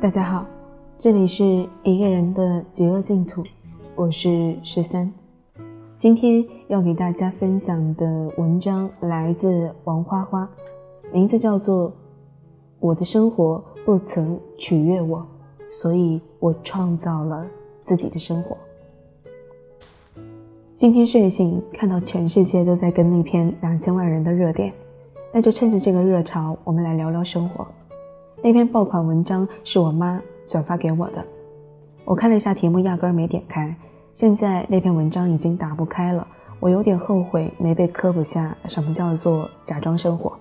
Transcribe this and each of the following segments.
大家好，这里是一个人的极乐净土，我是十三。今天要给大家分享的文章来自王花花，名字叫做《我的生活不曾取悦我，所以我创造了自己的生活》。今天睡醒看到全世界都在跟那篇两千万人的热点，那就趁着这个热潮，我们来聊聊生活。那篇爆款文章是我妈转发给我的，我看了一下题目，压根儿没点开。现在那篇文章已经打不开了，我有点后悔没被科普下什么叫做假装生活。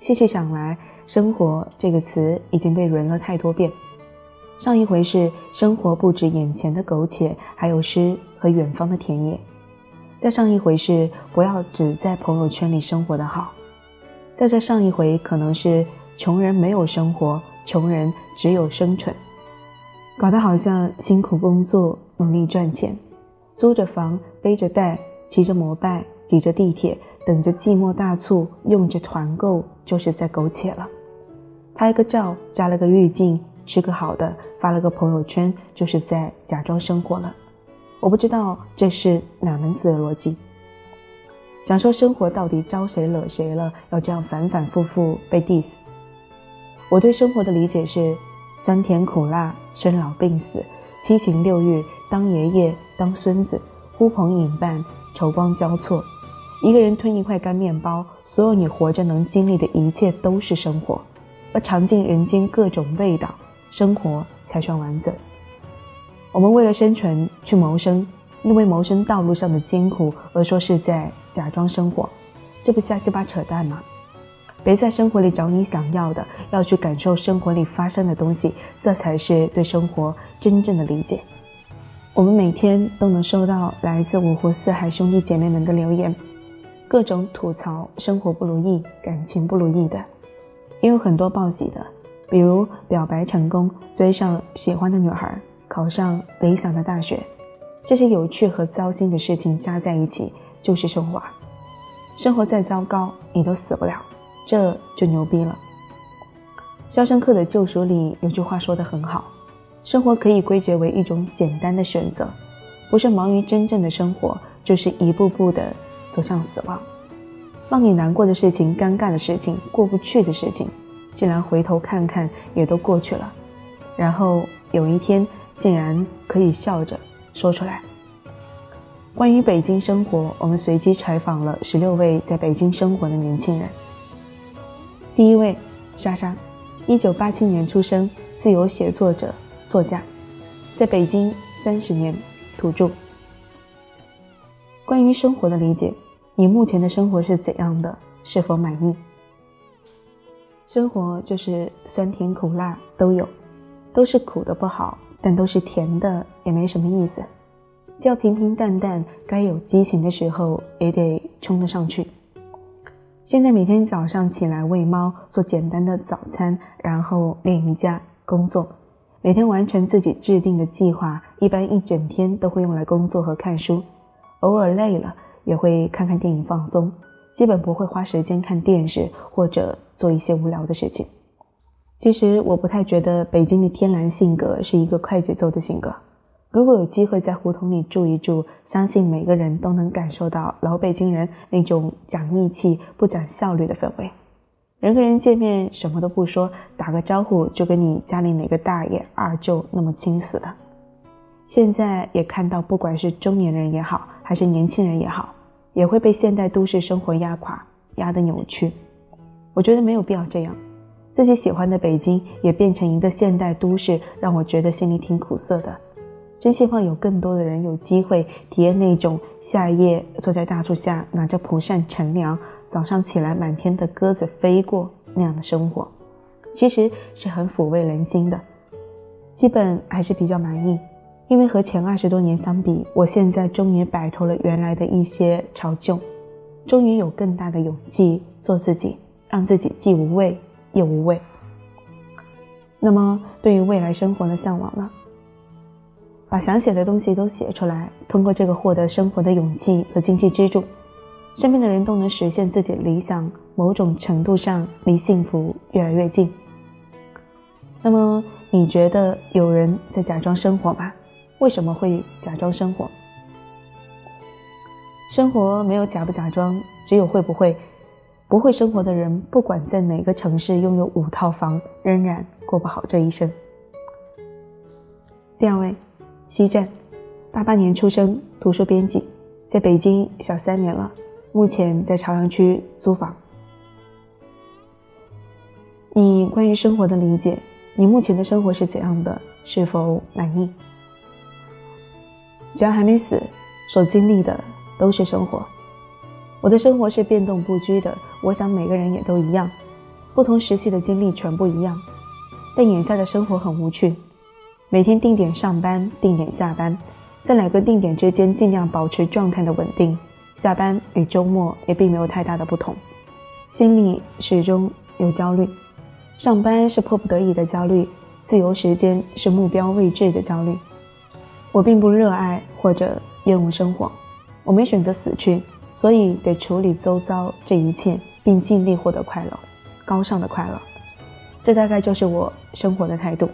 细细想来，生活这个词已经被轮了太多遍。上一回是生活不止眼前的苟且，还有诗和远方的田野；再上一回是不要只在朋友圈里生活的好；再这上一回可能是。穷人没有生活，穷人只有生存，搞得好像辛苦工作、努力赚钱，租着房、背着袋、骑着摩拜、挤着地铁、等着寂寞大促、用着团购，就是在苟且了。拍个照，加了个滤镜，吃个好的，发了个朋友圈，就是在假装生活了。我不知道这是哪门子的逻辑。想说生活到底招谁惹谁了，要这样反反复复被 diss。我对生活的理解是：酸甜苦辣、生老病死、七情六欲，当爷爷当孙子，呼朋引伴，愁光交错。一个人吞一块干面包，所有你活着能经历的一切都是生活，而尝尽人间各种味道，生活才算完整。我们为了生存去谋生，因为谋生道路上的艰苦而说是在假装生活，这不瞎鸡巴扯淡吗？别在生活里找你想要的，要去感受生活里发生的东西，这才是对生活真正的理解。我们每天都能收到来自五湖四海兄弟姐妹们的留言，各种吐槽生活不如意、感情不如意的，也有很多报喜的，比如表白成功、追上喜欢的女孩、考上理想的大学。这些有趣和糟心的事情加在一起就是生活。生活再糟糕，你都死不了。这就牛逼了。《肖申克的救赎》里有句话说得很好：生活可以归结为一种简单的选择，不是忙于真正的生活，就是一步步的走向死亡。让你难过的事情、尴尬的事情、过不去的事情，竟然回头看看也都过去了，然后有一天竟然可以笑着说出来。关于北京生活，我们随机采访了十六位在北京生活的年轻人。第一位，莎莎，一九八七年出生，自由写作者、作家，在北京三十年，土著。关于生活的理解，你目前的生活是怎样的？是否满意？生活就是酸甜苦辣都有，都是苦的不好，但都是甜的也没什么意思。要平平淡淡，该有激情的时候也得冲得上去。现在每天早上起来喂猫，做简单的早餐，然后练瑜伽、工作，每天完成自己制定的计划。一般一整天都会用来工作和看书，偶尔累了也会看看电影放松。基本不会花时间看电视或者做一些无聊的事情。其实我不太觉得北京的天然性格是一个快节奏的性格。如果有机会在胡同里住一住，相信每个人都能感受到老北京人那种讲义气、不讲效率的氛围。人和人见面什么都不说，打个招呼就跟你家里哪个大爷、二舅那么亲似的。现在也看到，不管是中年人也好，还是年轻人也好，也会被现代都市生活压垮、压得扭曲。我觉得没有必要这样。自己喜欢的北京也变成一个现代都市，让我觉得心里挺苦涩的。真希望有更多的人有机会体验那种夏夜坐在大树下拿着蒲扇乘凉，早上起来满天的鸽子飞过那样的生活，其实是很抚慰人心的。基本还是比较满意，因为和前二十多年相比，我现在终于摆脱了原来的一些潮旧，终于有更大的勇气做自己，让自己既无畏又无畏。那么，对于未来生活的向往呢？把想写的东西都写出来，通过这个获得生活的勇气和经济支柱，身边的人都能实现自己的理想，某种程度上离幸福越来越近。那么，你觉得有人在假装生活吗？为什么会假装生活？生活没有假不假装，只有会不会。不会生活的人，不管在哪个城市拥有五套房，仍然过不好这一生。第二位，西站，八八年出生，图书编辑，在北京小三年了，目前在朝阳区租房。你关于生活的理解，你目前的生活是怎样的？是否满意？只要还没死，所经历的都是生活。我的生活是变动不居的，我想每个人也都一样，不同时期的经历全部一样，但眼下的生活很无趣，每天定点上班，定点下班，在两个定点之间尽量保持状态的稳定，下班与周末也并没有太大的不同，心里始终有焦虑，上班是迫不得已的焦虑，自由时间是目标未至的焦虑，我并不热爱或者厌恶生活，我没选择死去。所以得处理周遭这一切，并尽力获得快乐，高尚的快乐。这大概就是我生活的态度。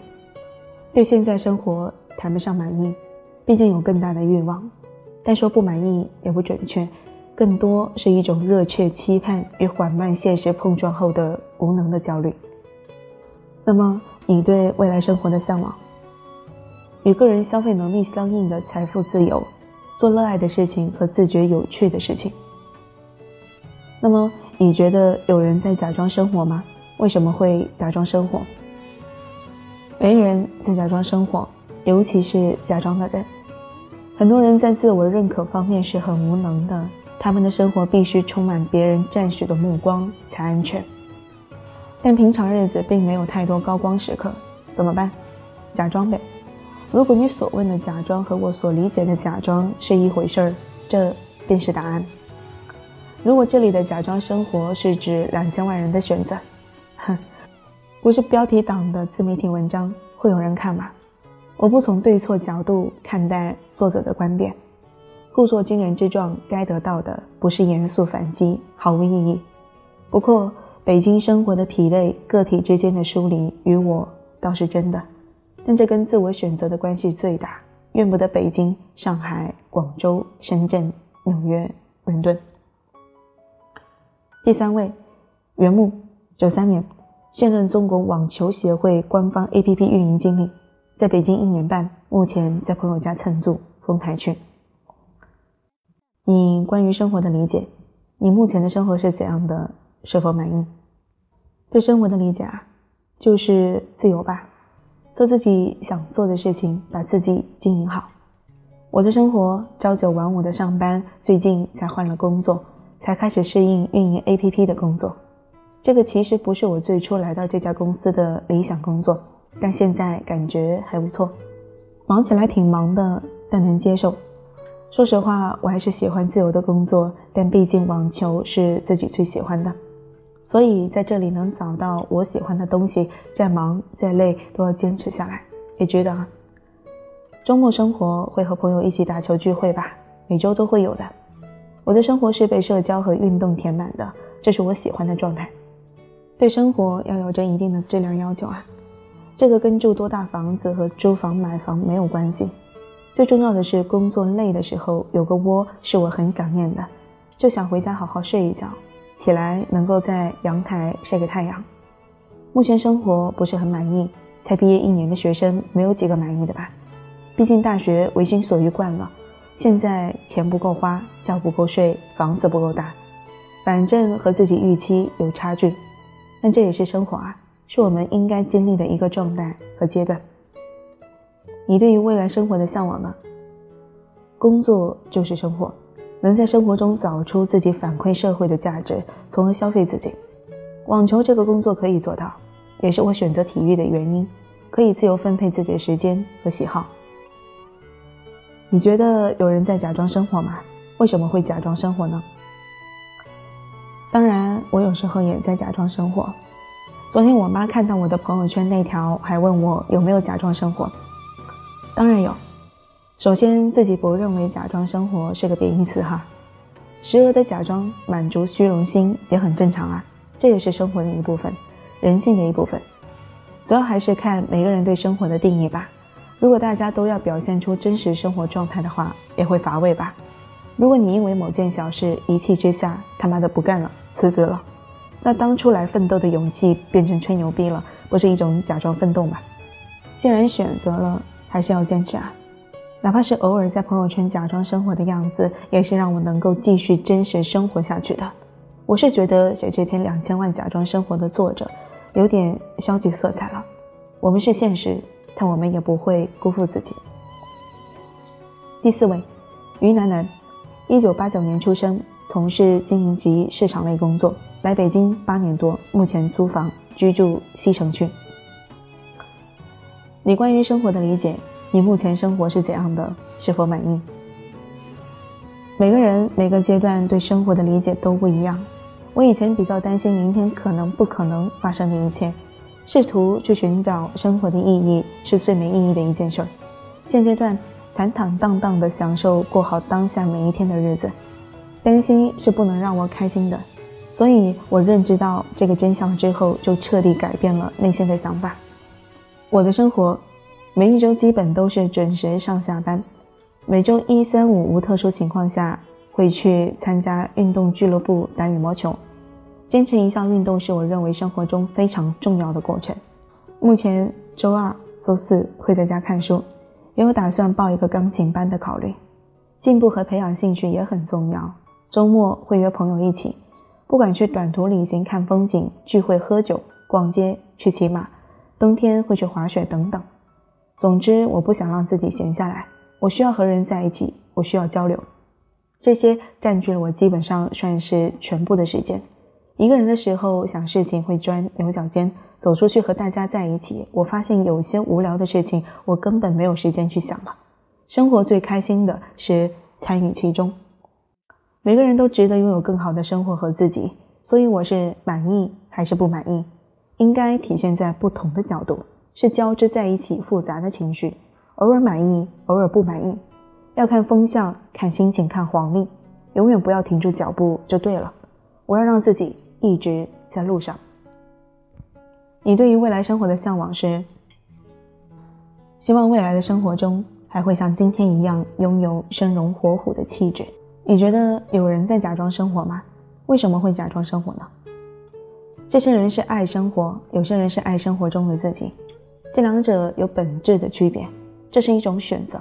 对现在生活谈不上满意，毕竟有更大的欲望。但说不满意也不准确，更多是一种热切期盼与缓慢现实碰撞后的无能的焦虑。那么，你对未来生活的向往，与个人消费能力相应的财富自由。做热爱的事情和自觉有趣的事情。那么，你觉得有人在假装生活吗？为什么会假装生活？没人在假装生活，尤其是假装的人。很多人在自我认可方面是很无能的，他们的生活必须充满别人赞许的目光才安全。但平常日子并没有太多高光时刻，怎么办？假装呗。如果你所问的假装和我所理解的假装是一回事儿，这便是答案。如果这里的假装生活是指两千万人的选择，哼，不是标题党的自媒体文章，会有人看吗？我不从对错角度看待作者的观点。故作惊人之状，该得到的不是严肃反击，毫无意义。不过，北京生活的疲累，个体之间的疏离，与我倒是真的。但这跟自我选择的关系最大，怨不得北京、上海、广州、深圳、纽约、伦敦。第三位，袁木，九三年，现任中国网球协会官方 APP 运营经理，在北京一年半，目前在朋友家蹭住，丰台区。你关于生活的理解，你目前的生活是怎样的？是否满意？对生活的理解啊，就是自由吧。做自己想做的事情，把自己经营好。我的生活朝九晚五的上班，最近才换了工作，才开始适应运营 APP 的工作。这个其实不是我最初来到这家公司的理想工作，但现在感觉还不错。忙起来挺忙的，但能接受。说实话，我还是喜欢自由的工作，但毕竟网球是自己最喜欢的。所以在这里能找到我喜欢的东西，再忙再累都要坚持下来，也值得。周末生活会和朋友一起打球聚会吧，每周都会有的。我的生活是被社交和运动填满的，这是我喜欢的状态。对生活要有着一定的质量要求啊，这个跟住多大房子和租房买房没有关系。最重要的是工作累的时候有个窝是我很想念的，就想回家好好睡一觉。起来能够在阳台晒个太阳。目前生活不是很满意，才毕业一年的学生没有几个满意的吧？毕竟大学为心所欲惯了，现在钱不够花，觉不够睡，房子不够大，反正和自己预期有差距。但这也是生活啊，是我们应该经历的一个状态和阶段。你对于未来生活的向往呢？工作就是生活。能在生活中找出自己反馈社会的价值，从而消费自己。网球这个工作可以做到，也是我选择体育的原因，可以自由分配自己的时间和喜好。你觉得有人在假装生活吗？为什么会假装生活呢？我有时候也在假装生活。昨天我妈看到我的朋友圈那条，还问我有没有假装生活。当然有。首先，自己不认为假装生活是个贬义词哈，时而的假装满足虚荣心也很正常啊，这也是生活的一部分，人性的一部分。主要还是看每个人对生活的定义吧。如果大家都要表现出真实生活状态的话，也会乏味吧。如果你因为某件小事一气之下他妈的不干了，辞职了，那当初来奋斗的勇气变成吹牛逼了，不是一种假装奋斗吗？既然选择了，还是要坚持啊！哪怕是偶尔在朋友圈假装生活的样子，也是让我能够继续真实生活下去的。我是觉得写这篇两千万假装生活的作者，有点消极色彩了。我们是现实。但我们也不会辜负自己。第四位，于楠楠，一九八九年出生，从事经营及市场类工作，来北京八年多，目前租房居住西城区。你关于生活的理解，你目前生活是怎样的？是否满意？每个人每个阶段对生活的理解都不一样。我以前比较担心明天可能不可能发生的一切。试图去寻找生活的意义是最没意义的一件事儿。现阶段坦坦荡荡地享受过好当下每一天的日子，担心是不能让我开心的。所以我认知到这个真相之后，就彻底改变了内心的想法。我的生活每一周基本都是准时上下班，每周一、三、五无特殊情况下会去参加运动俱乐部打羽毛球。坚持一项运动是我认为生活中非常重要的过程。目前周二、周四会在家看书，也有打算报一个钢琴班的考虑。进步和培养兴趣也很重要。周末会约朋友一起，不管去短途旅行、看风景、聚会、喝酒、逛街、去骑马，冬天会去滑雪等等。总之，我不想让自己闲下来，我需要和人在一起，我需要交流，这些占据了我基本上算是全部的时间。一个人的时候想事情会钻牛角尖，走出去和大家在一起，我发现有些无聊的事情我根本没有时间去想了。生活最开心的是参与其中。每个人都值得拥有更好的生活和自己，所以我是满意还是不满意，应该体现在不同的角度，是交织在一起复杂的情绪，偶尔满意，偶尔不满意，要看风向，看心情，看黄历，永远不要停住脚步就对了。我要让自己。一直在路上。你对于未来生活的向往是？希望未来的生活中还会像今天一样拥有生龙活虎的气质。你觉得有人在假装生活吗？为什么会假装生活呢？这些人是爱生活，有些人是爱生活中的自己，这两者有本质的区别。这是一种选择。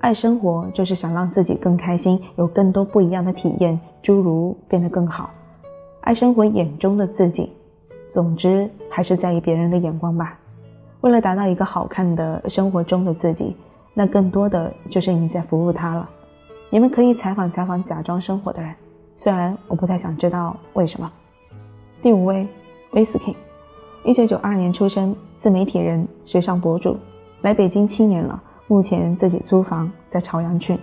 爱生活就是想让自己更开心，有更多不一样的体验，诸如变得更好。爱生活眼中的自己，总之还是在意别人的眼光吧。为了达到一个好看的生活中的自己，那更多的就是你在服务他了。你们可以采访采访假装生活的人，虽然我不太想知道为什么。第五位，Whisky，一九九二年出生，自媒体人、时尚博主，来北京七年了，目前自己租房在朝阳区。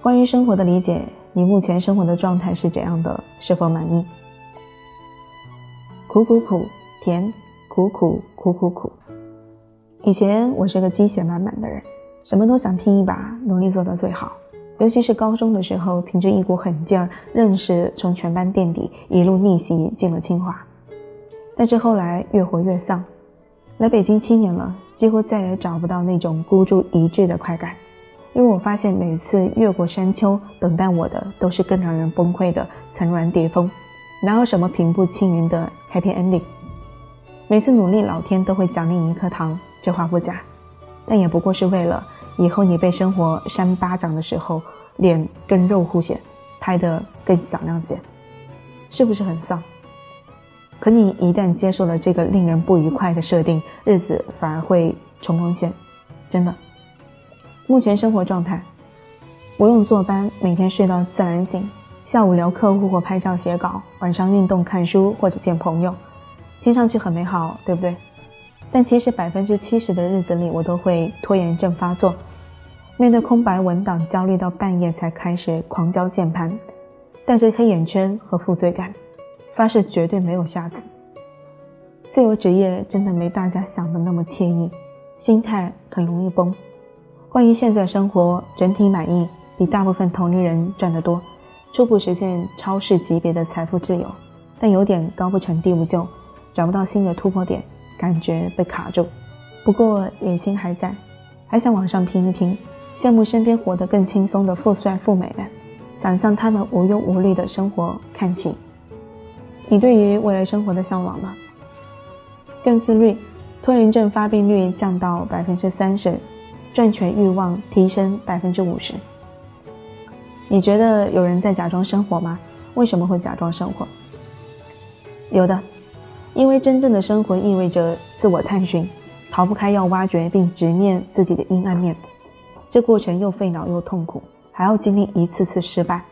关于生活的理解。你目前生活的状态是怎样的？是否满意？苦苦苦，甜，苦苦苦苦苦。以前我是个鸡血满满的人，什么都想拼一把，努力做到最好。尤其是高中的时候，凭着一股狠劲儿，愣是从全班垫底，一路逆袭进了清华。但是后来越活越丧，来北京七年了，几乎再也找不到那种孤注一掷的快感。因为我发现每次越过山丘，等待我的都是更让人崩溃的层峦叠峰，哪有什么平步青云的 happy ending？每次努力，老天都会奖励你一颗糖，这话不假，但也不过是为了以后你被生活扇巴掌的时候，脸更肉乎些，拍得更响亮些，是不是很丧？可你一旦接受了这个令人不愉快的设定，日子反而会冲锋陷，真的。目前生活状态，不用坐班，每天睡到自然醒，下午聊客户或拍照写稿，晚上运动看书或者见朋友，听上去很美好，对不对？但其实百分之七十的日子里，我都会拖延症发作，面对空白文档焦虑到半夜才开始狂敲键盘，带着黑眼圈和负罪感，发誓绝对没有下次。自由职业真的没大家想的那么惬意，心态很容易崩。关于现在生活整体满意，比大部分同龄人赚得多，初步实现超市级别的财富自由，但有点高不成低不就，找不到新的突破点，感觉被卡住。不过野心还在，还想往上拼一拼，羡慕身边活得更轻松的富帅富美们，想向他们无忧无虑的生活看齐。你对于未来生活的向往吗？更自律，拖延症发病率降到百分之三十，赚钱欲望提升百分之五十。你觉得有人在假装生活吗？为什么会假装生活？有的，因为真正的生活意味着自我探寻，逃不开要挖掘并直面自己的阴暗面，这过程又费脑又痛苦，还要经历一次次失败。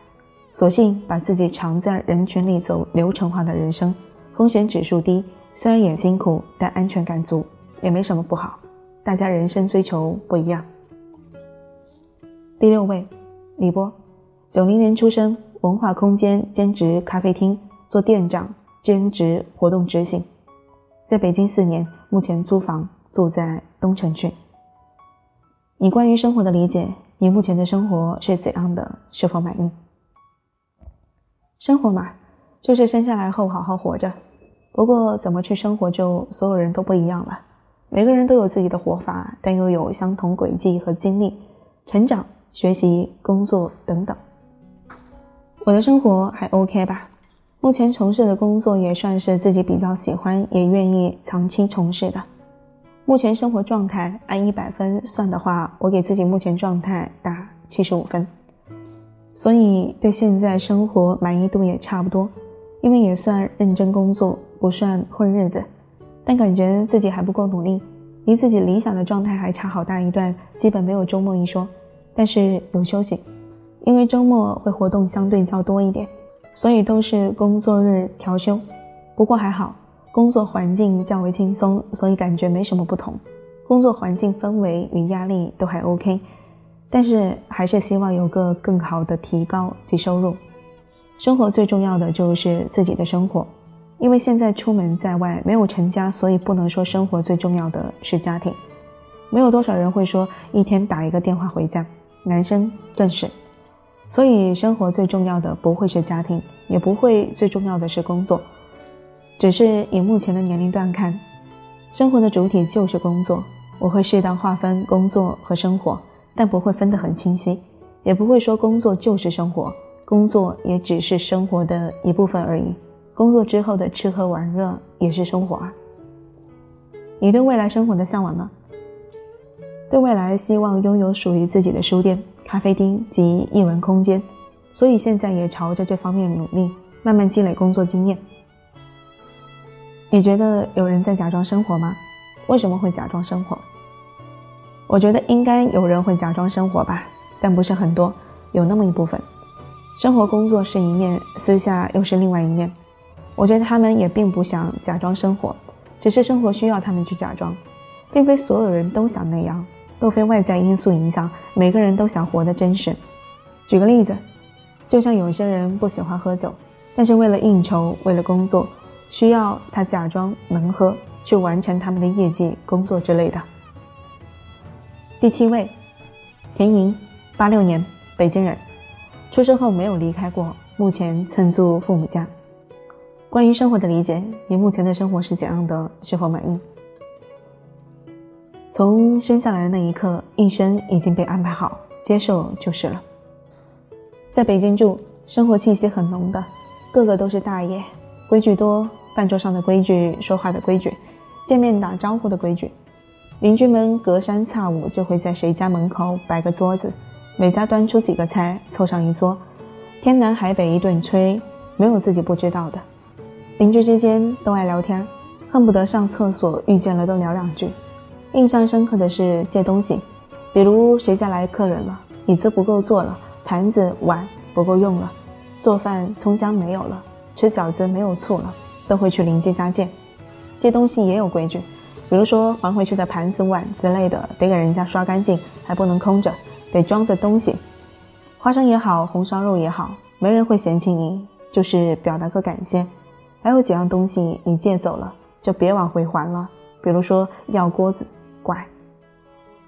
索性把自己藏在人群里走流程化的人生，风险指数低，虽然也辛苦，但安全感足，也没什么不好。大家人生追求不一样。第六位，李波，九零年出生，文化空间兼职咖啡厅做店长，兼职活动执行，在北京四年，目前租房住在东城区。你关于生活的理解，你目前的生活是怎样的？是否满意？生活嘛，就是生下来后好好活着。不过怎么去生活，就所有人都不一样了。每个人都有自己的活法，但又有相同轨迹和经历，成长、学习、工作等等。我的生活还 OK 吧？目前从事的工作也算是自己比较喜欢，也愿意长期从事的。目前生活状态按一百分算的话，我给自己目前状态打七十五分。所以对现在生活满意度也差不多，因为也算认真工作，不算混日子，但感觉自己还不够努力，离自己理想的状态还差好大一段，基本没有周末一说。但是有休息，因为周末会活动相对较多一点，所以都是工作日调休。不过还好，工作环境较为轻松，所以感觉没什么不同。工作环境氛围与压力都还 OK。但是还是希望有个更好的提高及收入。生活最重要的就是自己的生活，因为现在出门在外没有成家，所以不能说生活最重要的是家庭。没有多少人会说一天打一个电话回家，男生更是。所以生活最重要的不会是家庭，也不会最重要的是工作。只是以目前的年龄段看，生活的主体就是工作。我会适当划分工作和生活。但不会分得很清晰，也不会说工作就是生活，工作也只是生活的一部分而已。工作之后的吃喝玩乐也是生活啊。你对未来生活的向往呢？对未来希望拥有属于自己的书店、咖啡厅及艺文空间，所以现在也朝着这方面努力，慢慢积累工作经验。你觉得有人在假装生活吗？为什么会假装生活？我觉得应该有人会假装生活吧，但不是很多，有那么一部分。生活工作是一面，私下又是另外一面。我觉得他们也并不想假装生活，只是生活需要他们去假装，并非所有人都想那样，都非外在因素影响，每个人都想活得真实。举个例子，就像有些人不喜欢喝酒，但是为了应酬，为了工作，需要他假装能喝，去完成他们的业绩、工作之类的。第七位，田莹，八六年，北京人，出生后没有离开过，目前蹭住父母家。关于生活的理解，你目前的生活是怎样的？是否满意？从生下来的那一刻，一生已经被安排好，接受就是了。在北京住，生活气息很浓的，个个都是大爷，规矩多，饭桌上的规矩，说话的规矩，见面打招呼的规矩。邻居们隔三差五就会在谁家门口摆个桌子，每家端出几个菜，凑上一桌，天南海北一顿吹，没有自己不知道的。邻居之间都爱聊天，恨不得上厕所遇见了都聊两句。印象深刻的是借东西，比如谁家来客人了，椅子不够坐了，盘子碗不够用了，做饭葱姜没有了，吃饺子没有醋了，都会去邻居家借。借东西也有规矩。比如说还回去的盘子碗之类的，得给人家刷干净，还不能空着，得装着东西。花生也好，红烧肉也好，没人会嫌弃你，就是表达个感谢。还有几样东西你借走了，就别往回还了。比如说要锅子，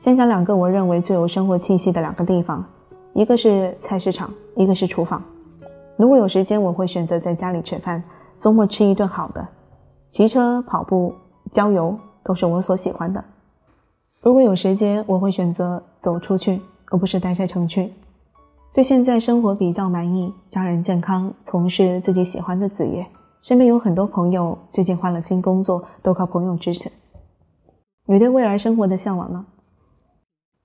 先讲两个我认为最有生活气息的两个地方，一个是菜市场，一个是厨房。如果有时间，我会选择在家里吃饭，周末吃一顿好的。骑车、跑步、郊游。都是我所喜欢的。如果有时间，我会选择走出去，而不是待在城区。对现在生活比较满意，家人健康，从事自己喜欢的职业，身边有很多朋友最近换了新工作，都靠朋友支持。你对未来生活的向往呢？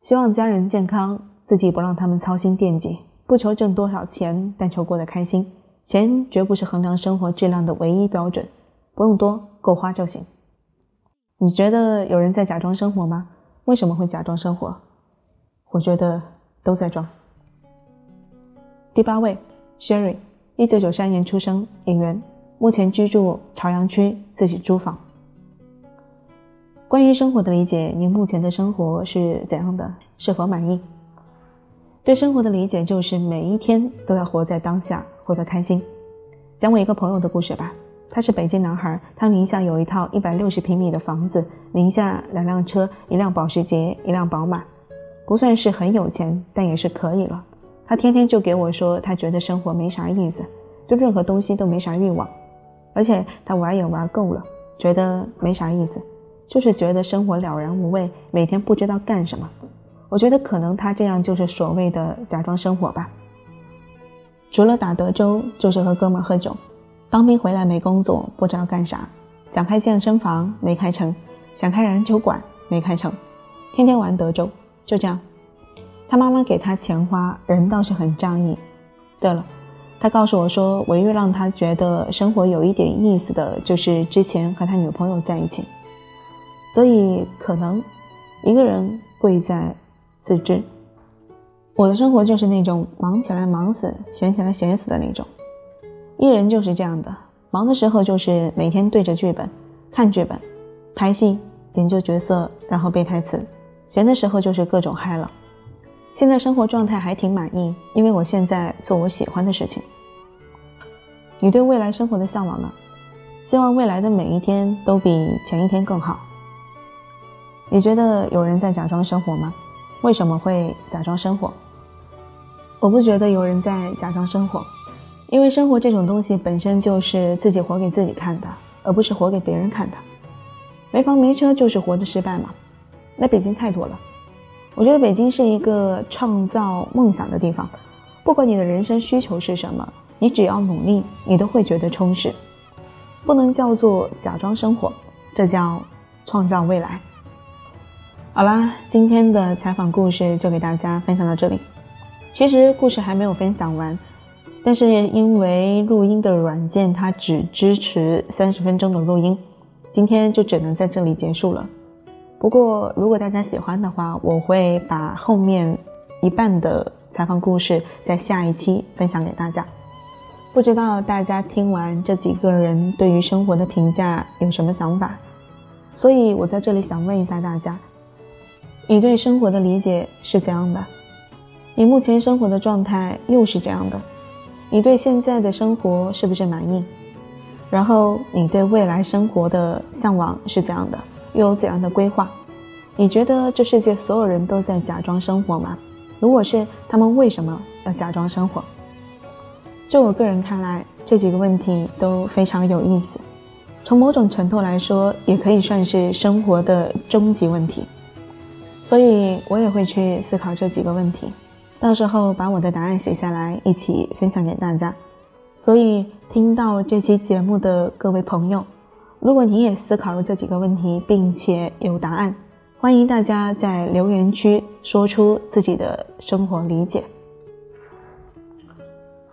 希望家人健康，自己不让他们操心惦记，不求挣多少钱，但求过得开心。钱绝不是衡量生活质量的唯一标准，不用多，够花就行。你觉得有人在假装生活吗？为什么会假装生活？我觉得都在装。第八位，Sherry，一九九三年出生，演员，目前居住朝阳区，自己租房。关于生活的理解，您目前的生活是怎样的？是否满意？对生活的理解就是每一天都要活在当下，活得开心。讲我一个朋友的故事吧。他是北京男孩，他名下有一套一百六十平米的房子，名下两辆车，一辆保时捷，一辆宝马，不算是很有钱，但也是可以了。他天天就给我说，他觉得生活没啥意思，对任何东西都没啥欲望，而且他玩也玩够了，觉得没啥意思，就是觉得生活了然无味，每天不知道干什么。我觉得可能他这样就是所谓的假装生活吧。除了打德州，就是和哥们喝酒。当兵回来没工作，不知道干啥，想开健身房没开成，想开篮球馆没开成，天天玩德州，就这样。他妈妈给他钱花，人倒是很仗义。对了，他告诉我说，唯一让他觉得生活有一点意思的，就是之前和他女朋友在一起。所以可能一个人贵在自知。我的生活就是那种忙起来忙死，闲起来闲死的那种。艺人就是这样的，忙的时候就是每天对着剧本看剧本，拍戏研究角色，然后背台词；闲的时候就是各种嗨了。现在生活状态还挺满意，因为我现在做我喜欢的事情。你对未来生活的向往呢？希望未来的每一天都比前一天更好。你觉得有人在假装生活吗？为什么会假装生活？我不觉得有人在假装生活，因为生活这种东西本身就是自己活给自己看的，而不是活给别人看的。没房没车就是活的失败吗？那北京太多了。我觉得北京是一个创造梦想的地方，不管你的人生需求是什么，你只要努力，你都会觉得充实。不能叫做假装生活，这叫创造未来。好啦，今天的采访故事就给大家分享到这里。其实故事还没有分享完，但是因为录音的软件它只支持三十分钟的录音，今天就只能在这里结束了。不过，如果大家喜欢的话，我会把后面一半的采访故事在下一期分享给大家。不知道大家听完这几个人对于生活的评价有什么想法？所以我在这里想问一下大家：你对生活的理解是怎样的？你目前生活的状态又是怎样的？你对现在的生活是不是满意？然后你对未来生活的向往是怎样的？又有怎样的规划？你觉得这世界所有人都在假装生活吗？如果是，他们为什么要假装生活？就我个人看来，这几个问题都非常有意思。从某种程度来说，也可以算是生活的终极问题。所以我也会去思考这几个问题，到时候把我的答案写下来，一起分享给大家。所以听到这期节目的各位朋友。如果你也思考了这几个问题，并且有答案，欢迎大家在留言区说出自己的生活理解。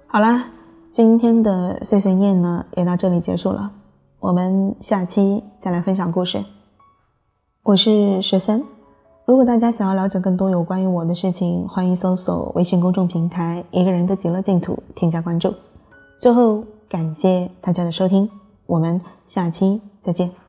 好啦，今天的碎碎念呢也到这里结束了，我们下期再来分享故事。我是十三，如果大家想要了解更多有关于我的事情，欢迎搜索微信公众平台“一个人的极乐净土”，添加关注。最后，感谢大家的收听。我们下期再见。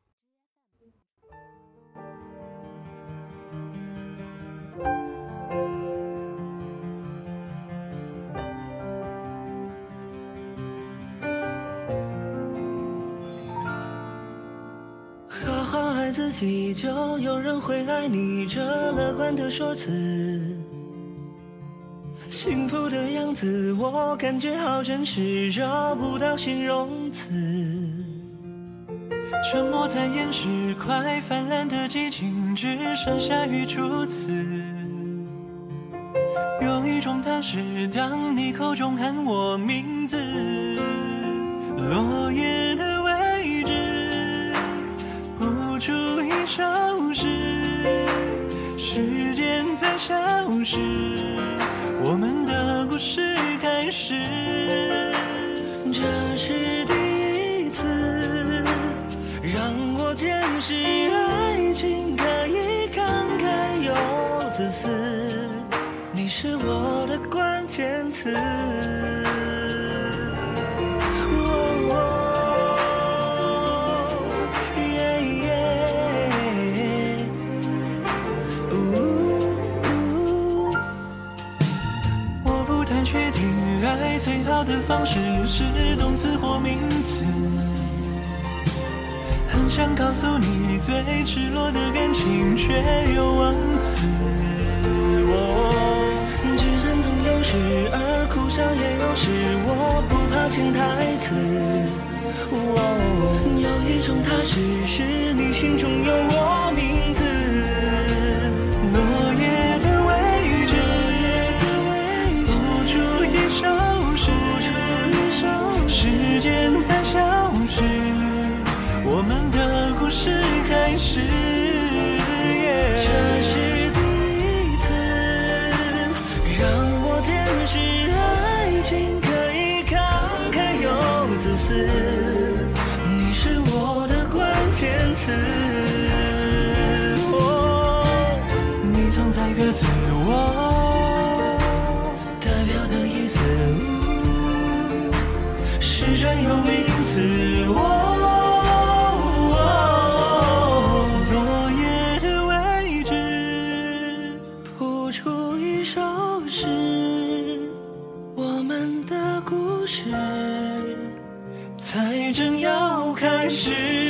己，就有人会爱你。这乐观的说辞，幸福的样子，我感觉好真实，找不到形容词。沉默在掩饰快泛滥的激情，只剩下雨初次。有一种踏实，当你口中喊我名字，落叶的故事，我们的故事开始。这是第一次让我见识爱情可以慷慨又自私，你是我的关键词。的方式是动词或名词。很想告诉你最赤裸的感情，却又忘词。我智真总有时，而哭笑也有时，我不怕潜台词。哦，有一种踏实，是你心中有出一首诗，我们的故事才正要开始。